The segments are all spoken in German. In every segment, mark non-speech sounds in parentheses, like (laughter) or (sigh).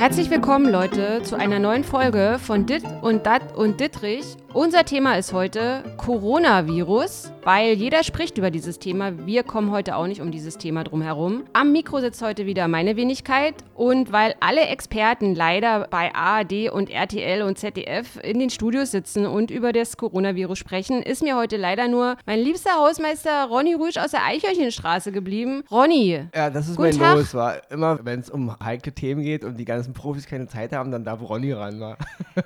Herzlich willkommen, Leute, zu einer neuen Folge von Dit und Dat und Dittrich. Unser Thema ist heute Coronavirus, weil jeder spricht über dieses Thema. Wir kommen heute auch nicht um dieses Thema drum herum. Am Mikro sitzt heute wieder meine Wenigkeit und weil alle Experten leider bei ARD und RTL und ZDF in den Studios sitzen und über das Coronavirus sprechen, ist mir heute leider nur mein liebster Hausmeister Ronny Rüsch aus der Eichhörnchenstraße geblieben. Ronny. Ja, das ist mein Tag. Los. War immer, wenn es um heikle Themen geht und die ganzen Profis keine Zeit haben, dann darf Ronny ran. War.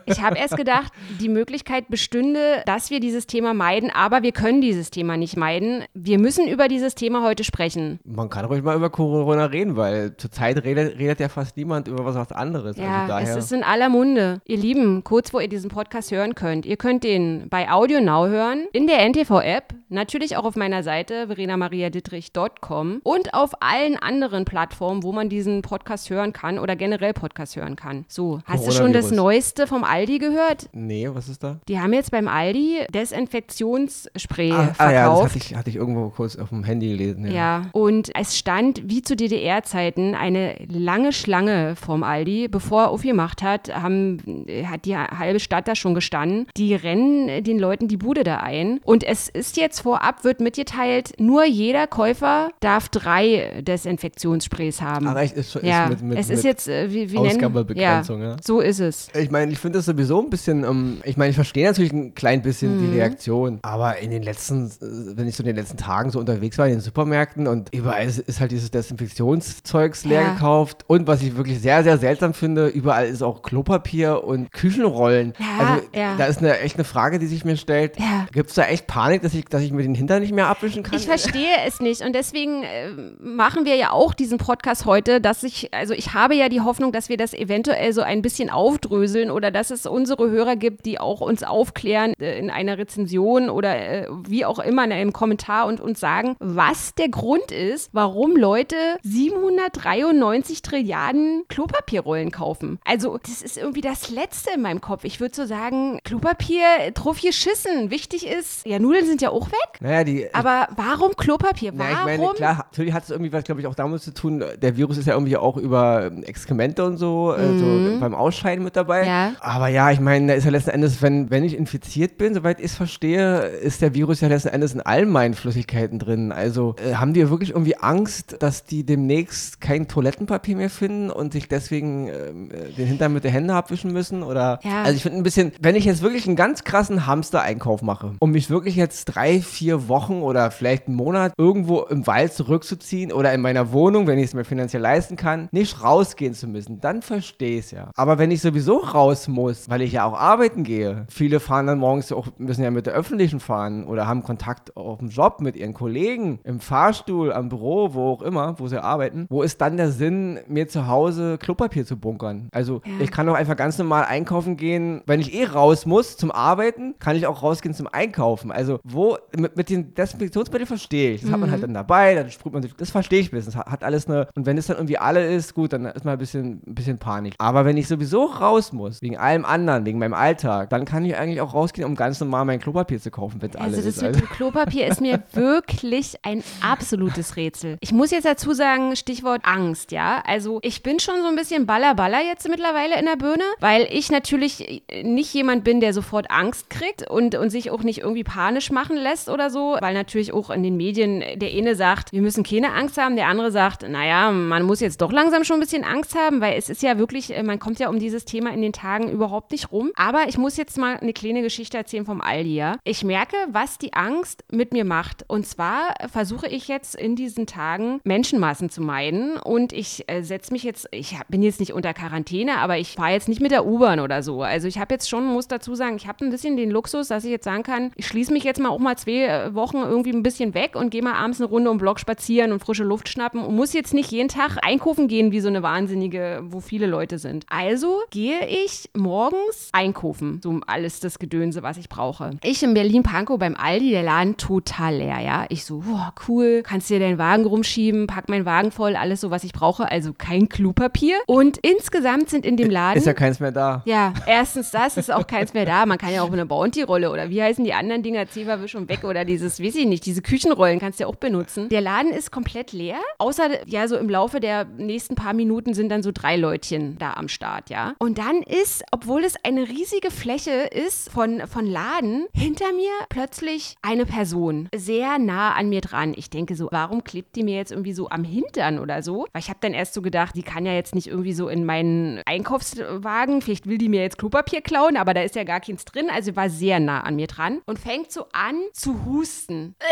Ich habe erst gedacht, die Möglichkeit bestünde, dass wir dieses Thema meiden, aber wir können dieses Thema nicht meiden. Wir müssen über dieses Thema heute sprechen. Man kann ruhig mal über Corona reden, weil zurzeit redet, redet ja fast niemand über was, was anderes. Ja, also es ist in aller Munde. Ihr Lieben, kurz wo ihr diesen Podcast hören könnt, ihr könnt den bei Audio Now hören, in der NTV-App, natürlich auch auf meiner Seite verenamariadittrich.com und auf allen anderen Plattformen, wo man diesen Podcast hören kann oder generell Podcast hören kann. So, hast du schon das. Neueste vom Aldi gehört? nee, was ist da? Die haben jetzt beim Aldi Desinfektionsspray ah, verkauft. ah ja, das hatte ich, hatte ich irgendwo kurz auf dem Handy gelesen. Ja. Ja, und es stand wie zu DDR-Zeiten eine lange Schlange vorm Aldi. Bevor er aufgemacht hat, haben, hat die halbe Stadt da schon gestanden. Die rennen den Leuten die Bude da ein. Und es ist jetzt vorab, wird mitgeteilt, nur jeder Käufer darf drei Desinfektionssprays haben. Aber echt, ist, ist ja, mit, mit, es ist mit jetzt, äh, wie, wie Ausgabebegrenzung, ja, ja. So ist es. Ich meine, ich finde das sowieso ein bisschen, ähm, ich meine, ich verstehe natürlich ein klein bisschen Mhm. die Reaktion, aber in den letzten, äh, wenn ich so in den letzten Tagen so unterwegs war in den Supermärkten und überall ist, ist halt dieses Desinfektionszeugs leer Ja. gekauft und was ich wirklich sehr, sehr seltsam finde, überall ist auch Klopapier und Küchenrollen. Ja, also da ist eine echt eine Frage, die sich mir stellt. Gibt es da echt Panik, dass ich, dass ich mir den Hintern nicht mehr abwischen kann? Ich verstehe es nicht und deswegen äh, machen wir ja auch diesen Podcast heute, dass ich, also ich habe ja die Hoffnung, dass wir das eventuell so ein bisschen aufdröseln oder dass es unsere Hörer gibt, die auch uns aufklären äh, in einer Rezension oder äh, wie auch immer in einem Kommentar und uns sagen, was der Grund ist, warum Leute 793 Trilliarden Klopapierrollen kaufen. Also das ist irgendwie das Letzte in meinem Kopf. Ich würde so sagen, Klopapier, drauf geschissen. Wichtig ist, ja, Nudeln sind ja auch weg. naja, die, Aber warum Klopapier? Warum? ich meine, klar, natürlich hat es irgendwie was, glaube ich, auch damit zu tun, der Virus ist ja irgendwie auch über ähm, Exkremente und so, äh, so beim Ausscheiden mit dabei. Mhm. Ja. Aber ja, ich meine, da ist ja letzten Endes, wenn, wenn ich infiziert bin, soweit ich es verstehe, ist der Virus ja letzten Endes in allen meinen Flüssigkeiten drin. Also äh, haben die wirklich irgendwie Angst, dass die demnächst kein Toilettenpapier mehr finden und sich deswegen ähm, äh, den Hintern mit der Hände abwischen müssen? Oder Ja. also ich finde ein bisschen, wenn ich jetzt wirklich einen ganz krassen Hamster-Einkauf mache und mich wirklich jetzt drei, vier Wochen oder vielleicht einen Monat irgendwo im Wald zurückzuziehen oder in meiner Wohnung, wenn ich es mir finanziell leisten kann, nicht rausgehen zu müssen, dann verstehe ich es ja. Aber wenn ich sowieso raus muss, weil ich ja auch arbeiten gehe, viele fahren dann morgens auch, müssen ja mit der öffentlichen fahren oder haben Kontakt auf dem Job mit ihren Kollegen, im Fahrstuhl, am Büro, wo auch immer, wo sie arbeiten, wo ist dann der Sinn, mir zu Hause Klopapier zu bunkern? Also ich kann doch einfach ganz normal einkaufen gehen, wenn ich eh raus muss zum Arbeiten, kann ich auch rausgehen zum Einkaufen. Also wo, mit, mit den Desinfektionsmitteln verstehe ich. Das hat man halt dann dabei, dann sprüht man sich, das verstehe ich ein bisschen. Das hat, hat alles eine, und wenn es dann irgendwie alle ist, gut, dann ist mal ein bisschen, ein bisschen Panik. Aber wenn ich sowieso raus muss, wegen allem anderen, wegen meinem Alltag, dann kann ich eigentlich auch rausgehen, um ganz normal mein Klopapier zu kaufen, wenn es alle Also das ist. mit dem Klopapier ist mir (laughs) wirklich ein absolutes Rätsel. Ich muss jetzt dazu sagen, Stichwort Angst, ja. Also ich bin schon so ein bisschen ballerballer jetzt mittlerweile in der Birne, weil ich natürlich nicht jemand bin, der sofort Angst kriegt und, und sich auch nicht irgendwie panisch machen lässt oder so, weil natürlich auch in den Medien der eine sagt, wir müssen keine Angst haben, der andere sagt, naja, man muss jetzt doch langsam schon ein bisschen Angst haben, weil es ist ja wirklich, äh, man kommt ja um dieses Thema in den Tagen überhaupt nicht rum. Aber ich muss jetzt mal eine kleine Geschichte erzählen vom Aldi, ja. Ich merke, was die Angst mit mir macht. Und zwar versuche ich jetzt in diesen Tagen Menschenmassen zu meiden und ich äh, setze mich jetzt, ich bin jetzt nicht unter Quarantäne, aber ich fahre jetzt nicht mit der U-Bahn oder so. Also ich habe jetzt schon, muss dazu sagen, ich habe ein bisschen den Luxus, dass ich jetzt sagen kann, ich schließe mich jetzt mal auch mal zwei äh, Wochen irgendwie ein bisschen weg und gehe mal abends eine Runde um den Block spazieren und frische Luft schnappen und muss jetzt nicht jeden Tag einkaufen gehen wie so eine Wahnsinnige, wo viele Leute sind. Also gehe ich morgens einkaufen, so alles das Gedönse, was ich brauche. Ich in Berlin-Pankow beim Aldi, der Laden total leer, ja. Ich so, boah, cool, kannst dir deinen Wagen rumschieben, pack meinen Wagen voll, alles so, was ich brauche, also kein Klopapier. Und insgesamt sind in dem Laden... Ist ja keins mehr da. Ja, erstens das, ist auch keins mehr da. Man kann ja auch eine Bounty-Rolle oder wie heißen die anderen Dinger, Zewa, Wisch und weg Oder dieses, weiß ich nicht, diese Küchenrollen kannst du ja auch benutzen. Der Laden ist komplett leer, außer ja so im Laufe der nächsten paar Minuten sind dann so drei Leutchen da am Start, ja. Und dann ist, obwohl es eine riesige Fläche ist von, von Laden, hinter mir plötzlich eine Person sehr nah an mir dran. Ich denke so, warum klebt die mir jetzt irgendwie so am Hintern oder so? Weil ich habe dann erst so gedacht, die kann ja jetzt nicht irgendwie so in meinen Einkaufswagen, vielleicht will die mir jetzt Klopapier klauen, aber da ist ja gar keins drin. Also war sehr nah an mir dran und fängt so an zu husten. (laughs)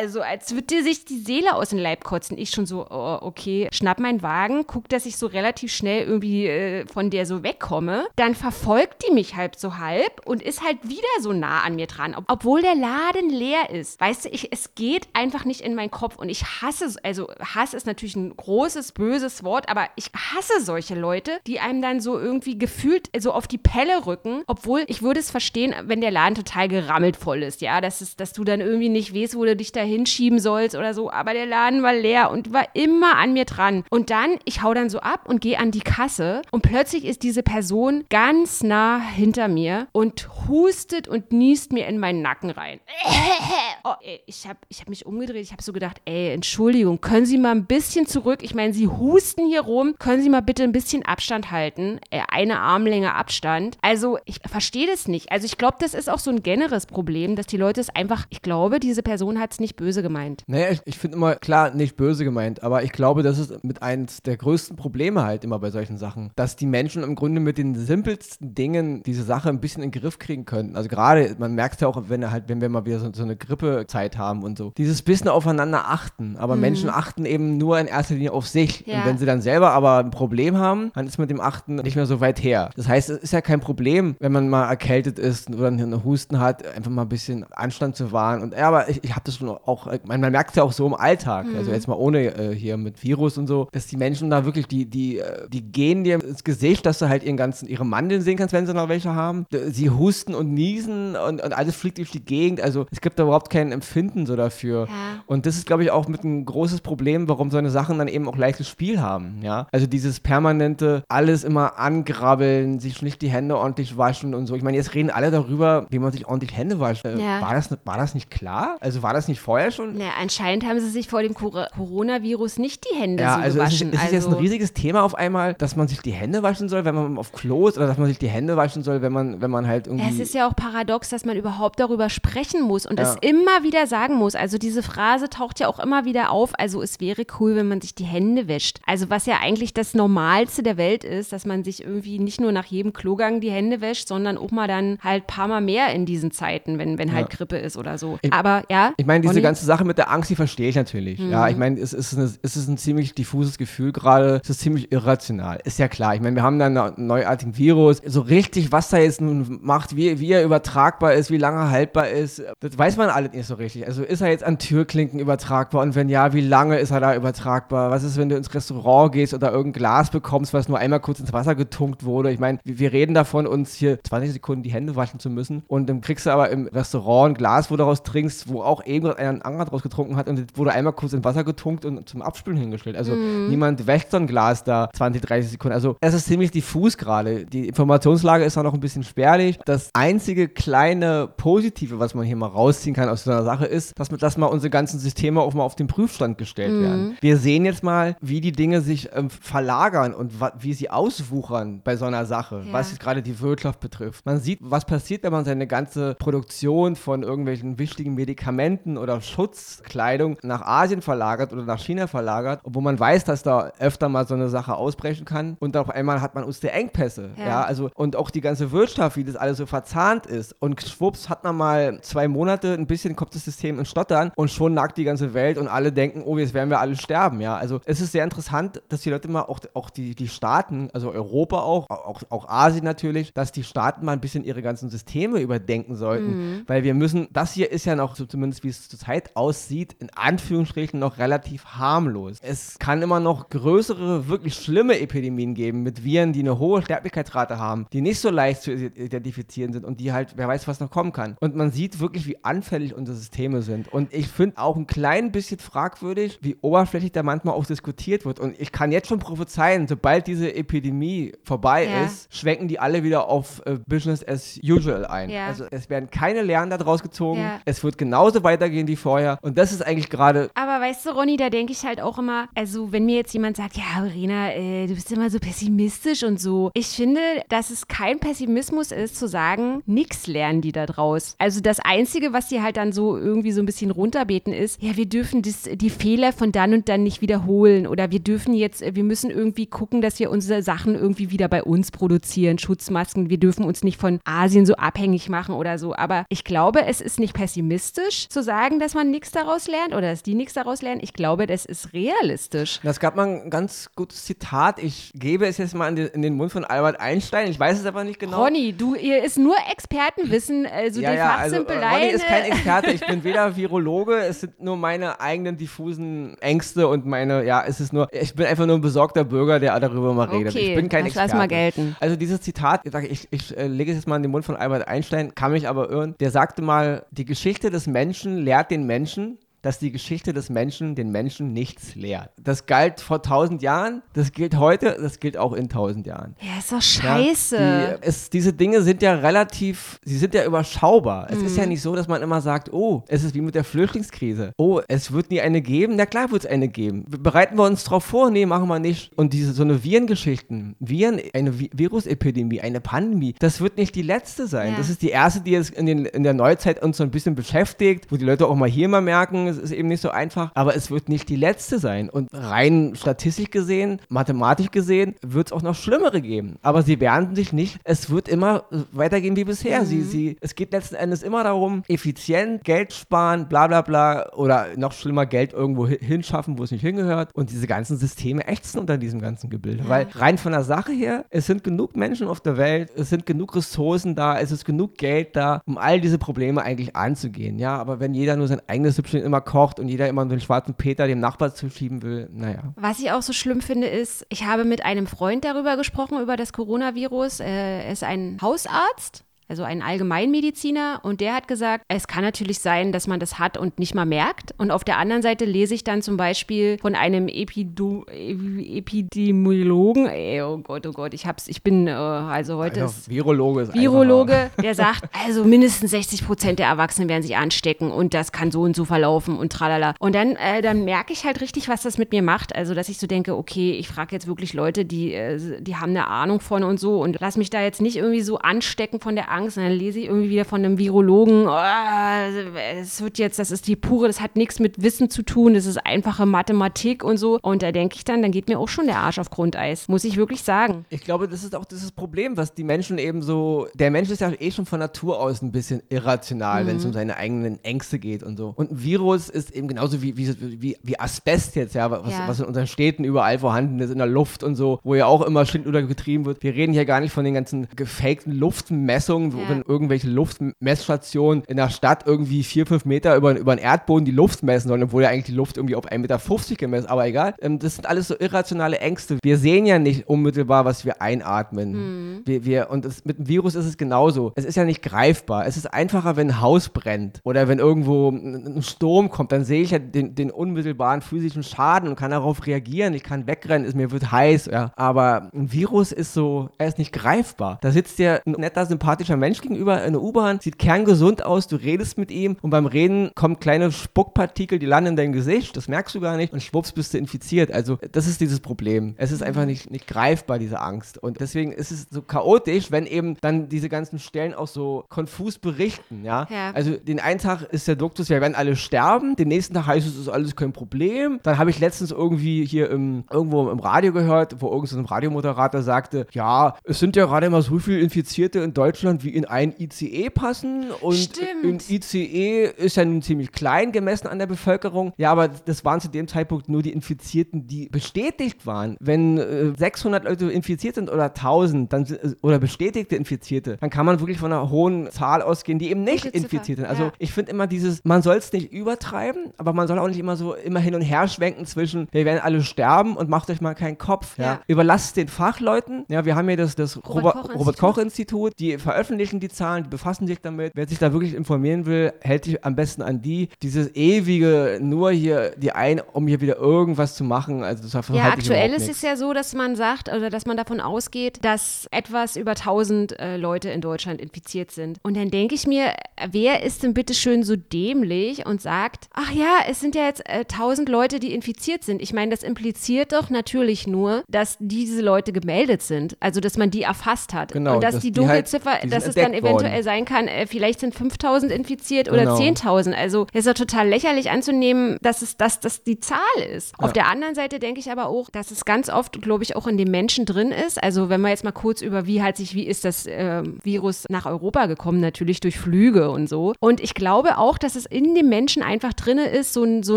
Also als würde sich die Seele aus dem Leib kotzen. Ich schon so, oh, okay, schnapp meinen Wagen, guck, dass ich so relativ schnell irgendwie äh, von der so wegkomme. Dann verfolgt die mich halb so halb und ist halt wieder so nah an mir dran, ob obwohl der Laden leer ist. Weißt du, ich, es geht einfach nicht in meinen Kopf und ich hasse, also Hass ist natürlich ein großes, böses Wort, aber ich hasse solche Leute, die einem dann so irgendwie gefühlt so auf die Pelle rücken, obwohl ich würde es verstehen, wenn der Laden total gerammelt voll ist, ja, dass, es, dass du dann irgendwie nicht weißt, wo du dich da hinschieben sollst oder so, aber der Laden war leer und war immer an mir dran. Und dann, ich hau dann so ab und gehe an die Kasse und plötzlich ist diese Person ganz nah hinter mir und hustet und niest mir in meinen Nacken rein. (laughs) Oh, ey, ich habe ich hab mich umgedreht, ich habe so gedacht, ey, Entschuldigung, können Sie mal ein bisschen zurück? Ich meine, Sie husten hier rum, können Sie mal bitte ein bisschen Abstand halten? Äh, eine Armlänge Abstand. Also, ich verstehe das nicht. Also, ich glaube, das ist auch so ein generelles Problem, dass die Leute es einfach, ich glaube, diese Person hat es nicht böse gemeint. Naja, ich, ich finde immer, klar, nicht böse gemeint, aber ich glaube, das ist mit eins der größten Probleme halt immer bei solchen Sachen, dass die Menschen im Grunde mit den simpelsten Dingen diese Sache ein bisschen in den Griff kriegen könnten. Also gerade, man merkt es ja auch, wenn halt, wenn wir mal wieder so, so eine Grippezeit haben und so. Dieses bisschen aufeinander achten, aber Mhm. Menschen achten eben nur in erster Linie auf sich. Ja. Und wenn sie dann selber aber ein Problem haben, dann ist mit dem Achten nicht mehr so weit her. Das heißt, es ist ja kein Problem, wenn man mal erkältet ist oder einen Husten hat, einfach mal ein bisschen Anstand zu wahren. Und ja, aber ich, ich habe das schon auch, man, man merkt es ja auch so im Alltag, Mhm. also jetzt mal ohne äh, hier mit Virus und so, dass die Menschen da wirklich, die, die, äh, die gehen dir ins Gesicht, dass du halt ihren ganzen, ihre Mandeln sehen kannst, wenn sie noch welche haben. Sie husten und niesen und, und alles fliegt durch die Gegend. Also es gibt da überhaupt kein Empfinden so dafür. Ja. Und das ist, glaube ich, auch mit ein großes Problem, warum so eine Sachen dann eben auch leichtes Spiel haben, ja. Also dieses permanente, alles immer angrabbeln, sich nicht die Hände ordentlich waschen und so. Ich meine, jetzt reden alle darüber, wie man sich ordentlich Hände wascht. Äh, Ja. war, das, war das nicht klar? Also war das nicht vorher schon? Na, anscheinend haben sie sich vor dem Cor Coronavirus nicht die Hände Ja, so also es ist, gewaschen. es ist jetzt ein also, riesiges Thema auf einmal, dass man sich die Hände waschen soll, wenn man auf Klo ist, oder dass man sich die Hände waschen soll, wenn man, wenn man halt irgendwie. es ist ja auch paradox, dass man überhaupt darüber sprechen muss und Ja. es immer wieder sagen muss. Also diese Phrase taucht ja auch immer wieder auf. Also es wäre cool, wenn man sich die Hände wäscht. Also was ja eigentlich das Normalste der Welt ist, dass man sich irgendwie nicht nur nach jedem Klogang die Hände wäscht, sondern auch mal dann halt ein paar Mal mehr in diesen Zeiten, wenn, wenn halt Grippe ist oder so. Ich- Aber ja. Ich meine, diese Conny? ganze Sache mit der Angst, die verstehe ich natürlich. Ja, Mhm. ich meine, es ist, eine, es ist ein ziemlich diffuses Gefühl gerade. Es ist ziemlich irrational. Ist ja klar. Ich meine, wir haben da einen neuartigen Virus. So richtig, was da jetzt nun macht, wie, wie er übertragbar ist, wie lange er haltbar ist, das weiß man alles nicht so richtig. Also ist er jetzt an Türklinken übertragbar und wenn ja, wie lange ist er da übertragbar? Was ist, wenn du ins Restaurant gehst oder irgendein Glas bekommst, was nur einmal kurz ins Wasser getunkt wurde? Ich meine, wir reden davon, uns hier 20 Sekunden die Hände waschen zu müssen und dann kriegst du aber im Restaurant ein Glas, wo du daraus trinkst, wo auch einer einen Anger draus getrunken hat und das wurde einmal kurz in Wasser getunkt und zum Abspülen hingestellt. Also niemand wäscht so ein Glas da 20, 30 Sekunden. Also es ist ziemlich diffus gerade. Die Informationslage ist auch noch ein bisschen spärlich. Das einzige kleine Positive, was man hier mal rausziehen kann aus so einer Sache, ist, dass, dass mal unsere ganzen Systeme auch mal auf den Prüfstand gestellt werden. Wir sehen jetzt mal, wie die Dinge sich ähm, verlagern und wie sie auswuchern bei so einer Sache, Ja. was jetzt gerade die Wirtschaft betrifft. Man sieht, was passiert, wenn man seine ganze Produktion von irgendwelchen wichtigen Medikamenten oder Schutzkleidung nach Asien verlagert oder nach China verlagert, obwohl man weiß, dass da öfter mal so eine Sache ausbrechen kann und auf einmal hat man uns der Engpässe. Ja. Ja. also und auch die ganze Wirtschaft, wie das alles so verzahnt ist und schwupps hat man mal zwei Monate ein bisschen kommt das System in Stottern und schon nagt die ganze Welt und alle denken, oh, jetzt werden wir alle sterben, ja. Also es ist sehr interessant, dass die Leute mal auch, auch die, die Staaten, also Europa auch, auch, auch Asien natürlich, dass die Staaten mal ein bisschen ihre ganzen Systeme überdenken sollten, weil wir müssen, das hier ist ja noch, zumindest wie es zurzeit aussieht, in Anführungsstrichen noch relativ harmlos. Es kann immer noch größere, wirklich schlimme Epidemien geben mit Viren, die eine hohe Sterblichkeitsrate haben, die nicht so leicht zu identifizieren sind und die halt, wer weiß, was noch kommen kann. Und man sieht wirklich, wie anfällig unsere Systeme sind. Und ich finde auch ein klein bisschen fragwürdig, wie oberflächlich da manchmal auch diskutiert wird. Und ich kann jetzt schon prophezeien, sobald diese Epidemie vorbei Ja. ist, schwenken die alle wieder auf äh, Business as usual ein. Ja. Also es werden keine lernen daraus rausgezogen. Ja. Es wird genauso weitergehen wie vorher. Und das ist eigentlich gerade. Aber weißt du, Ronny, da denke ich halt auch immer, also wenn mir jetzt jemand sagt, ja, Verena, äh, du bist immer so pessimistisch und so. Ich finde, dass es kein Pessimismus ist, zu sagen, nichts lernen die da draus. Also das Einzige, was die halt dann so irgendwie so ein bisschen runterbeten, ist, ja, wir dürfen das, die Fehler von dann und dann nicht wiederholen oder wir dürfen jetzt, wir müssen irgendwie gucken, dass wir unsere Sachen irgendwie wieder bei uns produzieren, Schutzmasken. Wir dürfen uns nicht von Asien so abhängig machen oder so. Aber ich glaube, es ist nicht pessimistisch zu sagen, dass man nichts daraus lernt oder dass die nichts daraus lernen. Ich glaube, das ist realistisch. Das gab mal ein ganz gutes Zitat. Ich gebe es jetzt mal in den, Mund von Albert Einstein. Ich weiß es aber nicht genau. Ronny, du, ihr ist nur Expertenwissen. Also ja, die ja, also, Ronny ist kein Experte. Ich (laughs) bin weder Virologe. Es sind nur meine eigenen diffusen Ängste und meine, ja, es ist nur, ich bin einfach nur ein besorgter Bürger, der darüber mal redet. Okay, ich bin kein das Experte. Lass mal gelten. Also dieses Zitat, ich, ich, ich äh, lege es jetzt mal in den Mund von Albert Einstein, kann mich aber irren. Der sagte mal, die Geschichte des Menschen lehrt den Menschen, dass die Geschichte des Menschen den Menschen nichts lehrt. Das galt vor tausend Jahren, das gilt heute, das gilt auch in tausend Jahren. Ja, ist doch scheiße. Ja, die, es, diese Dinge sind ja relativ, sie sind ja überschaubar. Mhm. Es ist ja mhm. nicht so, dass man immer sagt, oh, es ist wie mit der Flüchtlingskrise. Oh, es wird nie eine geben. Na klar wird es eine geben. Bereiten wir uns darauf vor? Nee, machen wir nicht. Und diese so eine Virengeschichten, Viren, eine Vi Virusepidemie, eine Pandemie, das wird nicht die letzte sein. Ja. Das ist die erste, die jetzt in, den, in der Neuzeit uns so ein bisschen beschäftigt, wo die Leute auch mal hier mal merken, es ist eben nicht so einfach, aber es wird nicht die letzte sein. Und rein statistisch gesehen, mathematisch gesehen, wird es auch noch schlimmere geben. Aber sie werden sich nicht, es wird immer weitergehen wie bisher. Mhm. Sie, sie, es geht letzten Endes immer darum, effizient, Geld sparen, bla bla bla, oder noch schlimmer, Geld irgendwo hinschaffen, wo es nicht hingehört. Und diese ganzen Systeme ächzen unter diesem ganzen Gebilde. Ja. Weil rein von der Sache her, es sind genug Menschen auf der Welt, es sind genug Ressourcen da, es ist genug Geld da, um all diese Probleme eigentlich anzugehen. Ja, aber wenn jeder nur sein eigenes Süppchen immer kocht und jeder immer den schwarzen Peter dem Nachbar zuschieben will, naja. Was ich auch so schlimm finde, ist, ich habe mit einem Freund darüber gesprochen, über das Coronavirus. Er ist ein Hausarzt also ein Allgemeinmediziner, und der hat gesagt, es kann natürlich sein, dass man das hat und nicht mal merkt. Und auf der anderen Seite lese ich dann zum Beispiel von einem Epido Epidemiologen, ey, oh Gott, oh Gott, ich hab's, ich bin, äh, also heute also, ist Virologe, ist Virologe, der sagt, (laughs) also mindestens 60 Prozent der Erwachsenen werden sich anstecken und das kann so und so verlaufen und tralala. Und dann, äh, dann merke ich halt richtig, was das mit mir macht. Also, dass ich so denke, okay, ich frage jetzt wirklich Leute, die, äh, die haben eine Ahnung von und so und lass mich da jetzt nicht irgendwie so anstecken von der Angst Angst und dann lese ich irgendwie wieder von einem Virologen, oh, es wird jetzt, das ist die pure, das hat nichts mit Wissen zu tun, das ist einfache Mathematik und so. Und da denke ich dann, dann geht mir auch schon der Arsch auf Grundeis, muss ich wirklich sagen. Ich glaube, das ist auch dieses Problem, was die Menschen eben so, der Mensch ist ja eh schon von Natur aus ein bisschen irrational, mhm. wenn es um seine eigenen Ängste geht und so. Und ein Virus ist eben genauso wie, wie, wie, wie Asbest jetzt, ja was, ja. was in unseren Städten überall vorhanden ist, in der Luft und so, wo ja auch immer Schindluder getrieben wird. Wir reden hier gar nicht von den ganzen gefakten Luftmessungen, wo, ja. wenn irgendwelche Luftmessstationen in der Stadt irgendwie vier, fünf Meter über, über den Erdboden die Luft messen sollen, obwohl ja eigentlich die Luft irgendwie auf 1,50 Meter gemessen aber egal. Ähm, das sind alles so irrationale Ängste. Wir sehen ja nicht unmittelbar, was wir einatmen. Mhm. Wir, wir, und das, mit dem Virus ist es genauso. Es ist ja nicht greifbar. Es ist einfacher, wenn ein Haus brennt oder wenn irgendwo ein Sturm kommt, dann sehe ich ja den, den unmittelbaren physischen Schaden und kann darauf reagieren. Ich kann wegrennen, es mir wird heiß. Ja. Aber ein Virus ist so, er ist nicht greifbar. Da sitzt dir ein netter, sympathischer Mensch gegenüber in der U-Bahn, sieht kerngesund aus, du redest mit ihm und beim Reden kommen kleine Spuckpartikel, die landen in dein Gesicht, das merkst du gar nicht und schwupps bist du infiziert. Also das ist dieses Problem. Es ist einfach nicht, nicht greifbar, diese Angst. Und deswegen ist es so chaotisch, wenn eben dann diese ganzen Stellen auch so konfus berichten, ja. ja. Also den einen Tag ist der Duktus, wir werden alle sterben, den nächsten Tag heißt es, es ist alles kein Problem. Dann habe ich letztens irgendwie hier im, irgendwo im Radio gehört, wo irgendein so Radiomoderator sagte, ja, es sind ja gerade immer so viele Infizierte in Deutschland wie in ein ICE passen und Stimmt. ein ICE ist ja nun ziemlich klein gemessen an der Bevölkerung. Ja, aber das waren zu dem Zeitpunkt nur die Infizierten, die bestätigt waren. Wenn äh, 600 Leute infiziert sind oder 1000 dann, äh, oder bestätigte Infizierte, dann kann man wirklich von einer hohen Zahl ausgehen, die eben nicht infiziert sind. Also ja. ich finde immer dieses, man soll es nicht übertreiben, aber man soll auch nicht immer so immer hin und her schwenken zwischen, wir werden alle sterben und macht euch mal keinen Kopf. Ja. ja. Überlasst den Fachleuten. Ja, wir haben hier das, das Robert, Koch, Robert Koch Institut, die veröffentlichen veröffentlichen die Zahlen, die befassen sich damit. Wer sich da wirklich informieren will, hält sich am besten an die. Dieses ewige, nur hier die ein, um hier wieder irgendwas zu machen. Also das ja, aktuell ist es ja so, dass man sagt, oder dass man davon ausgeht, dass etwas über 1000 äh, Leute in Deutschland infiziert sind. Und dann denke ich mir, wer ist denn bitte schön so dämlich und sagt, ach ja, es sind ja jetzt äh, 1000 Leute, die infiziert sind. Ich meine, das impliziert doch natürlich nur, dass diese Leute gemeldet sind. Also, dass man die erfasst hat. Genau, und dass, dass die Dunkelziffer, halt, dass es dann eventuell worden. sein kann, äh, vielleicht sind 5000 infiziert oder genau. 10.000. Also, es ist ja total lächerlich anzunehmen, dass es dass das die Zahl ist. Ja. Auf der anderen Seite denke ich aber auch, dass es ganz oft, glaube ich, auch in den Menschen drin ist. Also, wenn man jetzt mal kurz über, wie hat sich, wie ist das äh, Virus nach Europa gekommen, natürlich durch Flüge und so. Und ich glaube auch, dass es in dem Menschen einfach drin ist, so ein, so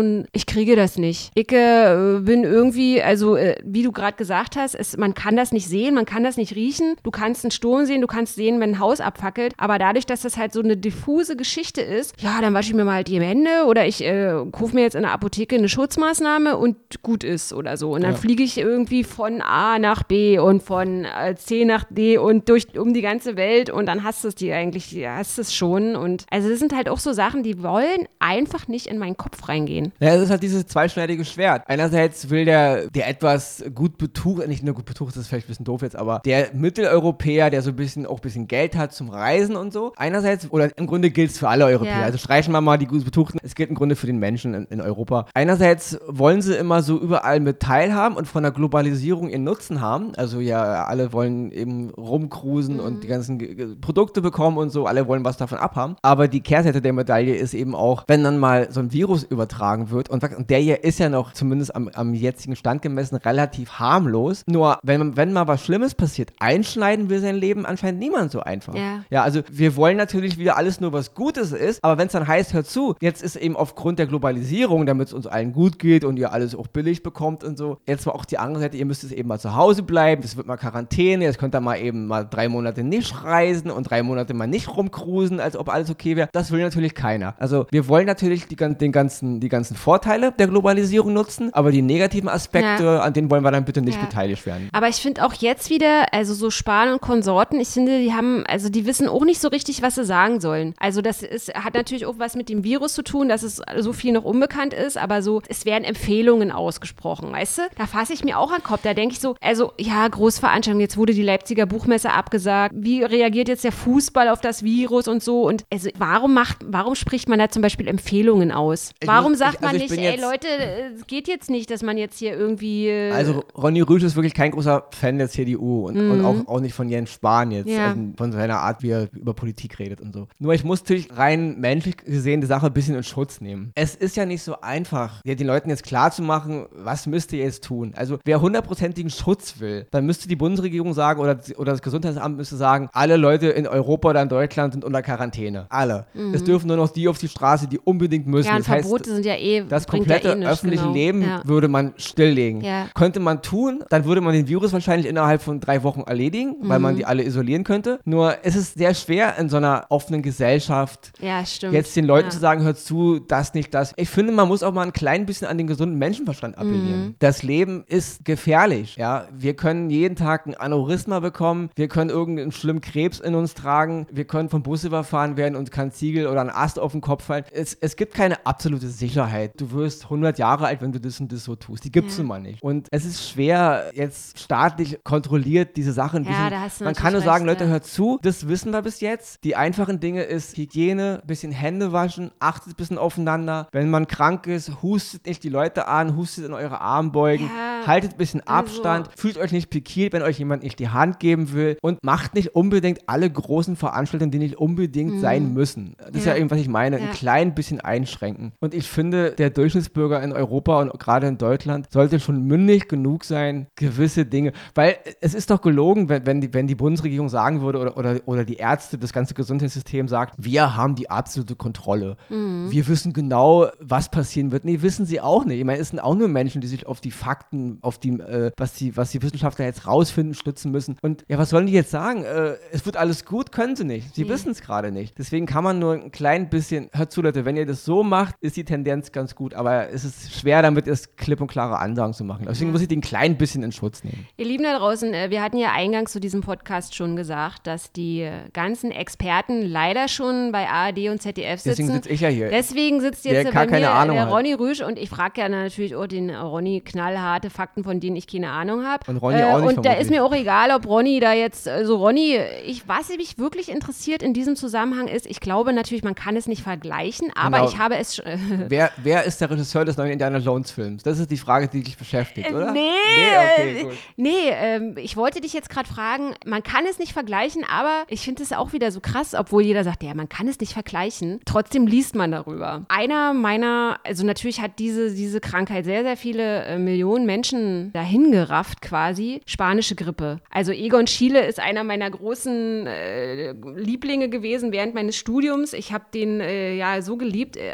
ein ich kriege das nicht. Ich äh, bin irgendwie, also äh, wie du gerade gesagt hast, es, man kann das nicht sehen, man kann das nicht riechen. Du kannst einen Sturm sehen, du kannst sehen, wenn ein Haus abfackelt. Aber dadurch, dass das halt so eine diffuse Geschichte ist, ja, dann wasche ich mir mal halt die Hände oder ich äh, kaufe mir jetzt in der Apotheke eine Schutzmaßnahme und gut ist oder so. Und dann ja. fliege ich irgendwie von A nach B und von äh, C nach D und durch um die ganze Welt und dann hast du es dir eigentlich, hast es schon. Und also das sind halt auch so Sachen, die wollen einfach nicht in meinen Kopf reingehen. Ja, es ist halt dieses zweischneidige Schwert. Einerseits will der, der etwas gut betucht, nicht nur gut betucht, das ist vielleicht ein bisschen doof jetzt, aber der Mitteleuropäer, der so ein bisschen auch ein bisschen Geld hat zum Reisen und so. Einerseits, oder im Grunde gilt es für alle Europäer. Ja. Also streichen wir mal die gut betuchten. Es gilt im Grunde für den Menschen in, in Europa. Einerseits wollen sie immer so überall mit teilhaben und von der Globalisierung ihren Nutzen haben. Also ja, alle wollen eben rumcruisen mhm. und die ganzen Produkte bekommen und so. Alle wollen was davon abhaben. Aber die Kehrseite der Medaille ist eben auch, wenn dann mal so ein Virus übertragen wird und, und der hier ist ja noch zumindest am, am jetzigen Stand gemessen relativ harmlos. Nur wenn, wenn mal was Schlimmes passiert, einschneiden will sein Leben anscheinend niemand so einfach. Ja. ja, also wir wollen natürlich wieder alles nur was Gutes ist, aber wenn es dann heißt, hör zu, jetzt ist eben aufgrund der Globalisierung, damit es uns allen gut geht und ihr alles auch billig bekommt und so, jetzt war auch die andere Seite, ihr müsst es eben mal zu Hause bleiben, es wird mal Quarantäne, jetzt könnt ihr mal eben mal drei Monate nicht reisen und drei Monate mal nicht rumcruisen, als ob alles okay wäre. Das will natürlich keiner. Also wir wollen natürlich die, den ganzen, die ganzen Vorteile der Globalisierung nutzen, aber die negativen Aspekte, ja. an denen wollen wir dann bitte nicht ja. beteiligt werden. Aber ich finde auch jetzt wieder, also so Spahn und Konsorten, ich finde, die haben, also die wissen auch nicht so richtig, was sie sagen sollen. Also das ist, hat natürlich auch was mit dem Virus zu tun, dass es so viel noch unbekannt ist, aber so, es werden Empfehlungen ausgesprochen, weißt du? Da fasse ich mir auch an den Kopf, da denke ich so, also ja, Großveranstaltung, jetzt wurde die Leipziger Buchmesse abgesagt, wie reagiert jetzt der Fußball auf das Virus und so und also warum macht, warum spricht man da zum Beispiel Empfehlungen aus? Ich warum muss, sagt ich, also man nicht, ey Leute, es geht jetzt nicht, dass man jetzt hier irgendwie. Äh also Ronny Rüsch ist wirklich kein großer Fan der CDU und, mhm. und auch, auch nicht von Jens Spahn jetzt, ja. also von seiner Art, wie er über Politik redet und so. Nur ich muss natürlich rein menschlich gesehen die Sache ein bisschen in Schutz nehmen. Es ist ja nicht so einfach, den Leuten jetzt klar zu machen, was müsst ihr jetzt tun. Also wer hundertprozentigen Schutz will, dann müsste die Bundesregierung sagen oder, oder das Gesundheitsamt müsste sagen, alle Leute in Europa oder in Deutschland sind unter Quarantäne. Alle. Mhm. Es dürfen nur noch die auf die Straße, die unbedingt müssen. Ja, das Verbote heißt, sind ja eh. Das komplette ja eh öffentliche genau. Leben ja. würde man stilllegen. Ja. Könnte man tun, dann würde man den Virus wahrscheinlich innerhalb von drei Wochen erledigen, mhm. weil man mhm. die alle isolieren könnte. Nur es ist sehr schwer in so einer offenen Gesellschaft jetzt den Leuten zu sagen, hört zu, das nicht das. Ich finde, man muss auch mal ein klein bisschen an den gesunden Menschenverstand appellieren. Mhm. Das Leben ist gefährlich. Ja, wir können jeden Tag ein Aneurysma bekommen, wir können irgendeinen schlimmen Krebs in uns tragen, wir können vom Bus überfahren werden und kann Ziegel oder ein Ast auf den Kopf fallen. Es, es gibt keine absolute Sicherheit. Du wirst 100 Jahre alt, wenn du das und das so tust. Die gibt es ja. immer nicht. Und es ist schwer, jetzt staatlich kontrolliert diese Sachen. Ja, du man kann nur sagen, Leute, hört zu, das wissen wir bis jetzt. Die einfachen Dinge ist Hygiene, bisschen Hände waschen, achtet ein bisschen aufeinander. Wenn man krank ist, hustet nicht die Leute an, hustet in eure Armbeugen, ja, haltet ein bisschen also Abstand, also. fühlt euch nicht pikiert, wenn euch jemand nicht die Hand geben will und macht nicht unbedingt alle großen Veranstaltungen, die nicht unbedingt mhm. sein müssen. Das ist ja eben, was ich meine, ein klein bisschen einschränken. Und ich finde, der Durchschnittsbürger in Europa und gerade in Deutschland sollte schon mündig genug sein, gewisse Dinge. Weil es ist doch gelogen, wenn, wenn, die, wenn die Bundesregierung sagen würde oder, oder, oder die Ärzte, das ganze Gesundheitssystem sagt, wir haben die absolute Kontrolle. Mhm. wir wissen genau, was passieren wird. Nee, wissen sie auch nicht. Ich meine, es sind auch nur Menschen, die sich auf die Fakten, auf die, äh, was, die, was die Wissenschaftler jetzt rausfinden, stützen müssen. Und ja, was sollen die jetzt sagen? Äh, es wird alles gut, können sie nicht. Sie Nee. wissen es gerade nicht. Deswegen kann man nur ein klein bisschen, hört zu, Leute, wenn ihr das so macht, ist die Tendenz ganz gut, aber es ist schwer, damit es klipp und klare Ansagen zu machen. Deswegen muss ich den klein bisschen in Schutz nehmen. Ihr Lieben da draußen, äh, wir hatten ja eingangs zu diesem Podcast schon gesagt, dass die äh, ganzen Experten leider schon bei ARD und ZDF sitzen. Deswegen sitze ich ja hier. Deswegen sitzt Der jetzt äh, gar bei mir Ahnung der. Ronny Rüsch und ich frage ja natürlich auch den Ronny knallharte Fakten, von denen ich keine Ahnung habe. Und Ronny auch nicht Und da ist mir auch egal, ob Ronny da jetzt, also Ronny, ich, was mich wirklich interessiert in diesem Zusammenhang ist, ich glaube natürlich, man kann es nicht vergleichen, aber Genau. ich habe es schon. Wer, wer ist der Regisseur des neuen Indiana Jones Films? Das ist die Frage, die dich beschäftigt, oder? Äh, Nee, Nee, okay, nee ähm, ich wollte dich jetzt gerade fragen, man kann es nicht vergleichen, aber ich finde es auch wieder so krass, obwohl jeder sagt, ja, man kann es nicht vergleichen. Trotzdem liest man darüber. Einer meiner, also natürlich hat diese, diese Krankheit sehr, sehr viele äh, Millionen Menschen dahin gerafft quasi. Spanische Grippe. Also Egon Schiele ist einer meiner großen äh, Lieblinge gewesen während meines Studiums. Ich habe den äh, ja so geliebt, äh,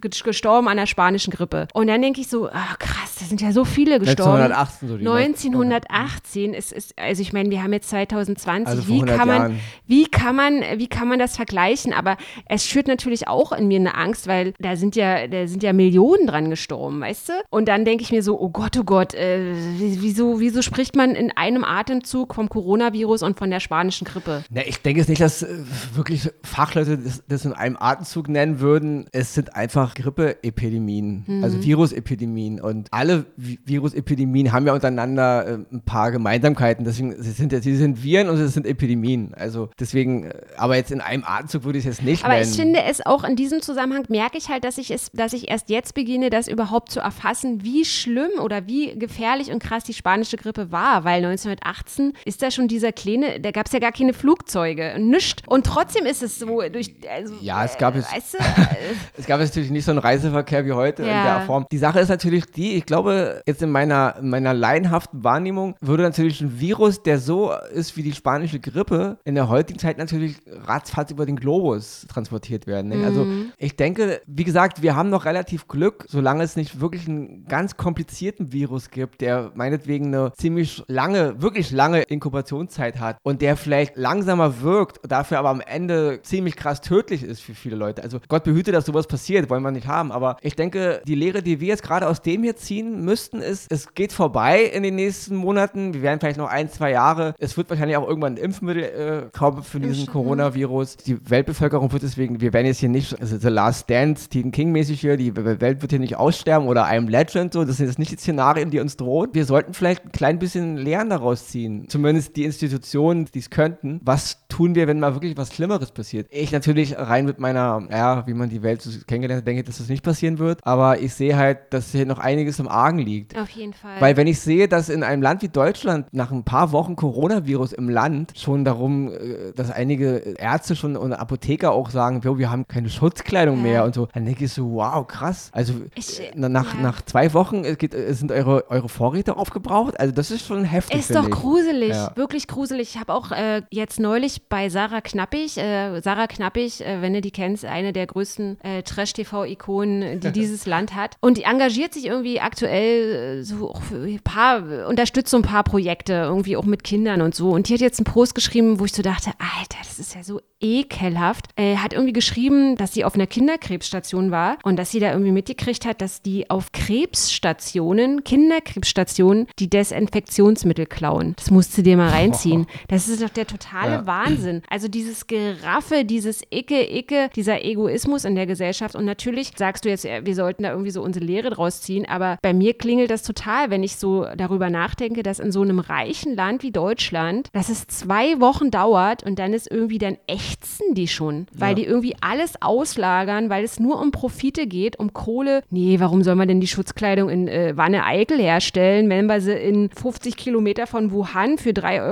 gestorben an der spanischen Grippe. Und dann denke ich so, ah, krass, da sind ja so viele gestorben. 1918 so die 1918 ist, ist also ich meine, wir haben jetzt 2020. Also wie 100 kann man, Jahren. Wie kann man, wie kann man das vergleichen? Aber es schürt natürlich auch in mir eine Angst, weil da sind ja, da sind ja Millionen dran gestorben, weißt du? Und dann denke ich mir so, oh Gott, oh Gott, äh, wie- wieso, wieso spricht man in einem Atemzug vom Coronavirus und von der spanischen Grippe? Na, ich denke jetzt nicht, dass äh, wirklich Fachleute das, das in einem Atemzug nennen würden. Es sind einfach Grippeepidemien, Mhm. also Virusepidemien. Und alle Vi- Virusepidemien haben ja untereinander äh, ein paar Gemeinsamkeiten. Deswegen sie sind, sie sind Viren und es sind Epidemien. Also deswegen, äh, aber jetzt in einem Atemzug würde ich es jetzt nicht Aber nennen. ich finde es auch in diesem Zusammenhang merke ich halt, dass ich es, dass ich erst jetzt beginne, das überhaupt zu erfassen, wie schlimm oder wie gefährlich und krass die spanische Grippe war, weil 1918 ist da schon dieser kleine, da gab es ja gar keine Flugzeuge, nichts. Und trotzdem ist es so durch, also, Ja, es gab äh, es- weißt du, (laughs) Es gab natürlich nicht so einen Reiseverkehr wie heute in Ja. der Form. Die Sache ist natürlich die, ich glaube, jetzt in meiner, in meiner laienhaften Wahrnehmung würde natürlich ein Virus, der so ist wie die spanische Grippe, in der heutigen Zeit natürlich ratzfatz über den Globus transportiert werden. Ne? Also Mhm. ich denke, wie gesagt, wir haben noch relativ Glück, solange es nicht wirklich einen ganz komplizierten Virus gibt, der meinetwegen eine ziemlich lange, wirklich lange Inkubationszeit hat und der vielleicht langsamer wirkt, dafür aber am Ende ziemlich krass tödlich ist für viele Leute. Also Gott behüte, dass sowas passiert, wollen wir nicht haben. Aber ich denke, die Lehre, die wir jetzt gerade aus dem hier ziehen müssten, ist, es geht vorbei in den nächsten Monaten. Wir werden vielleicht noch ein, zwei Jahre. Es wird wahrscheinlich auch irgendwann ein Impfmittel äh, kommen für diesen Coronavirus. Die Weltbevölkerung wird deswegen, wir werden jetzt hier nicht, also The Last Dance, Stephen King-mäßig hier, die Welt wird hier nicht aussterben oder I'm Legend, so. Das sind jetzt nicht die Szenarien, die uns drohen. Wir sollten vielleicht ein klein bisschen Lernen daraus ziehen. Zumindest die Institutionen, die es könnten. Was tun wir, wenn mal wirklich was Schlimmeres passiert? Ich natürlich rein mit meiner, ja, wie man die Welt so kennengelernt hat, denke, dass das nicht passieren wird. Aber ich sehe halt, dass hier noch einiges im Argen liegt. auf jeden Fall. Weil wenn ich sehe, dass in einem Land wie Deutschland nach ein paar Wochen Coronavirus im Land schon darum, äh, dass einige Ärzte schon und Apotheker auch sagen, "Jo, wir haben keine Schutzkleidung Ja. mehr und so, dann denke ich so, wow, krass. Also Ich, äh, na- nach, ja. nach zwei Wochen äh, geht, sind eure, eure Vorräte aufgebraucht. Also das ist schon heftig. Ist doch ich. gruselig, Ja. wirklich gruselig. Ich habe auch äh, jetzt neulich bei Sarah Knappig, äh, Sarah Knappig, äh, wenn du die kennst, eine der größten Trash-TV-Ikonen, die (laughs) dieses Land hat. Und die engagiert sich irgendwie aktuell so ein paar, unterstützt so ein paar Projekte, irgendwie auch mit Kindern und so. Und die hat jetzt einen Post geschrieben, wo ich so dachte, Alter, das ist ja so ekelhaft. Äh, hat irgendwie geschrieben, dass sie auf einer Kinderkrebsstation war und dass sie da irgendwie mitgekriegt hat, dass die auf Krebsstationen, Kinderkrebsstationen, die Desinfektionsmittel klauen. Das musst du dir mal reinziehen. (laughs) Das ist doch der totale Ja. Wahnsinn. Also dieses Geraffe, dieses Icke, Icke, dieser Egoismus in der Gesellschaft. Und natürlich sagst du jetzt, äh, wir sollten da irgendwie so unsere Lehre draus ziehen, aber bei mir klingelt das total, wenn ich so darüber nachdenke, dass in so einem reichen Land wie Deutschland, dass es zwei Wochen dauert und dann ist irgendwie, dann ächzen die schon, weil Ja. die irgendwie alles auslagern, weil es nur um Profite geht, um Kohle. Nee, warum soll man denn die Schutzkleidung in äh, Wanne-Eickel herstellen, wenn wir sie in 50 Kilometer von Wuhan für 3,20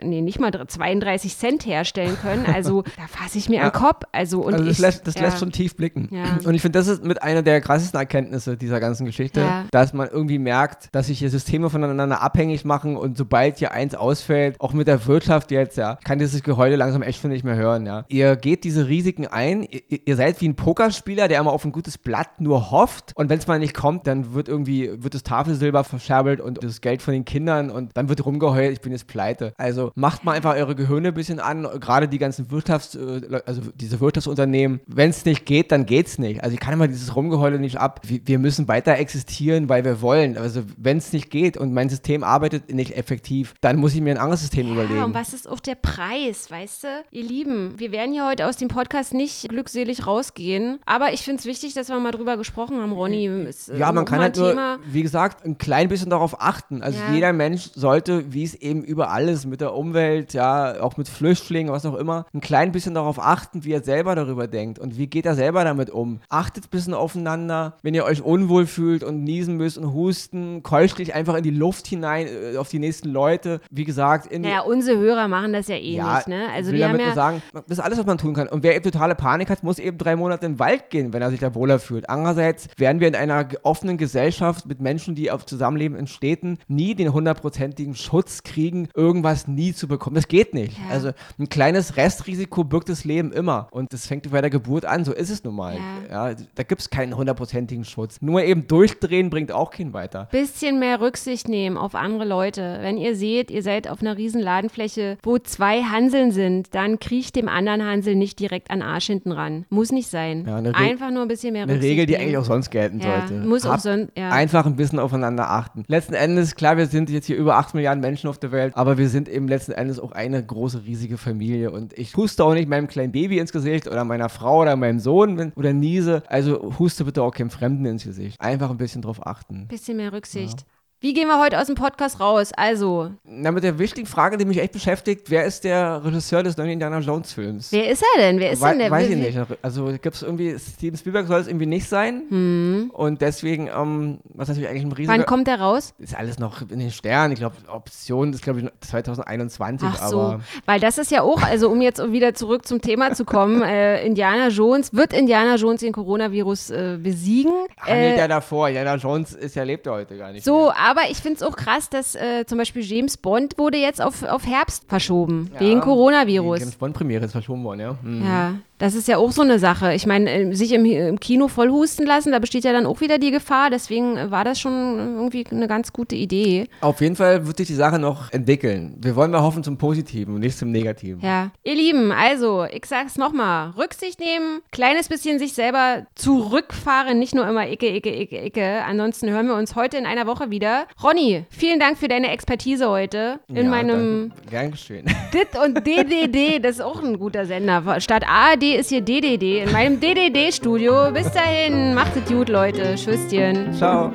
Euro, nee, nicht mal 32 Cent herstellen können? Also (laughs) da fasse ich mir Ja. an den Kopf. Also, und also das, ich, lässt, das ja. lässt schon tief blicken. Und ich finde, das ist mit einer der krassesten Erkenntnisse dieser ganzen Geschichte, dass man irgendwie merkt, dass sich hier Systeme voneinander abhängig machen und sobald hier eins ausfällt, auch mit der Wirtschaft jetzt, ja, kann dieses Geheule langsam echt, finde ich, mehr hören, ja. Ihr geht diese Risiken ein, ihr, ihr seid wie ein Pokerspieler, der immer auf ein gutes Blatt nur hofft und wenn es mal nicht kommt, dann wird irgendwie, wird das Tafelsilber verscherbelt und das Geld von den Kindern und dann wird rumgeheult, ich bin jetzt pleite. Also macht mal einfach eure Gehirne ein bisschen an, gerade die ganzen Wirtschafts-, äh, also diese Wirtschaftsunternehmen. Wenn es nicht geht, dann geht's nicht. Also ich kann immer dieses Rumgeheule nicht ab. Wir müssen weiter existieren, weil wir wollen. Also wenn es nicht geht und mein System arbeitet nicht effektiv, dann muss ich mir ein anderes System ja, überlegen. Und was ist auch der Preis, weißt du? Ihr Lieben, wir werden hier heute aus dem Podcast nicht glückselig rausgehen, aber ich finde es wichtig, dass wir mal drüber gesprochen haben, Ronny. Ist, äh, ja, man kann halt nur, wie gesagt, ein klein bisschen darauf achten. Also ja. jeder Mensch sollte, wie es eben überall ist, mit der Umwelt, ja, auch mit Flüchtlingen, was auch immer, ein klein bisschen darauf achten, wie er selber darüber denkt und wie geht er selber damit um. Achtet ein bisschen aufeinander, wenn ihr euch unwohl fühlt und niesen müsst und husten, keuchlich einfach in die Luft hinein, äh, auf die nächsten Leute. Wie gesagt, in Naja, unsere Hörer machen das ja eh ja, nicht, ne? Also wir haben ja sagen, das ist alles, was man tun kann. Und wer eben totale Panik hat, muss eben drei Monate in den Wald gehen, wenn er sich da wohler fühlt. Andererseits werden wir in einer offenen Gesellschaft mit Menschen, die auf Zusammenleben in Städten, nie den hundertprozentigen Schutz kriegen, irgendwas nie zu bekommen. Das geht nicht. Ja. Also ein kleines Restrisiko birgt das Leben immer. Und das fängt bei der Geburt an, so ist es nun mal. Ja. ja da gibt es keinen hundertprozentigen Schutz. Nur eben durchdrehen bringt auch keinen weiter. Bisschen mehr Rücksicht nehmen auf andere Leute. Wenn ihr seht, ihr seid auf einer riesen Ladenfläche, wo zwei Hanseln sind, dann kriecht dem anderen Hansel nicht direkt an Arsch hinten ran. Muss nicht sein. Ja, Einfach nur ein bisschen mehr Rücksicht Eine Regel, die nehmen. eigentlich auch sonst gelten ja, sollte. Muss auch sonst, ja. Einfach ein bisschen aufeinander achten. Letzten Endes, klar, wir sind jetzt hier über 8 Milliarden Menschen auf der Welt, aber wir sind eben letzten Endes auch eine große, riesige Familie und ich huste auch nicht meinem kleinen Baby ins Gesicht oder meiner Frau oder meinem Sohn oder niese. Also huste bitte auch keinem Fremden ins Gesicht. Einfach ein bisschen drauf achten. Bisschen mehr Rücksicht. Ja. Wie gehen wir heute aus dem Podcast raus? Also. Na, mit der wichtigen Frage, die mich echt beschäftigt, wer ist der Regisseur des neuen Indiana Jones Films? Wer ist er denn? Wer ist We denn der? Weiß ich nicht. Also gibt es irgendwie, Steven Spielberg soll es irgendwie nicht sein. Hm. Und deswegen, ähm, was natürlich eigentlich ein riesiger... Wann kommt der raus? Ist alles noch in den Sternen. Ich glaube, Option ist, glaube ich, 2021. Ach so, aber weil das ist ja auch, also um jetzt wieder zurück zum Thema zu kommen, (laughs) äh, Indiana Jones, wird Indiana Jones den Coronavirus äh, besiegen? Handelt äh, er davor. Indiana Jones ist ja, lebt heute gar nicht So, mehr. Aber ich finde es auch krass, dass äh, zum Beispiel James Bond wurde jetzt auf, auf Herbst verschoben, ja, wegen Coronavirus. Die James Bond-Premiere ist verschoben worden, ja. Mhm. Ja, das ist ja auch so eine Sache. Ich meine, äh, sich im, im, Kino vollhusten lassen, da besteht ja dann auch wieder die Gefahr. Deswegen war das schon irgendwie eine ganz gute Idee. Auf jeden Fall wird sich die Sache noch entwickeln. Wir wollen mal hoffen zum Positiven und nicht zum Negativen. Ja. Ihr Lieben, also, ich sag's nochmal: Rücksicht nehmen, kleines bisschen sich selber zurückfahren, nicht nur immer Icke, Icke, Icke, Icke. Ansonsten hören wir uns heute in einer Woche wieder. Ronny, vielen Dank für deine Expertise heute in ja, meinem. Danke. Gern geschehen. DIT und DDD, das ist auch ein guter Sender. Statt ARD ist hier DDD in meinem DDD-Studio. Bis dahin, macht es gut, Leute. Tschüsschen. Ciao.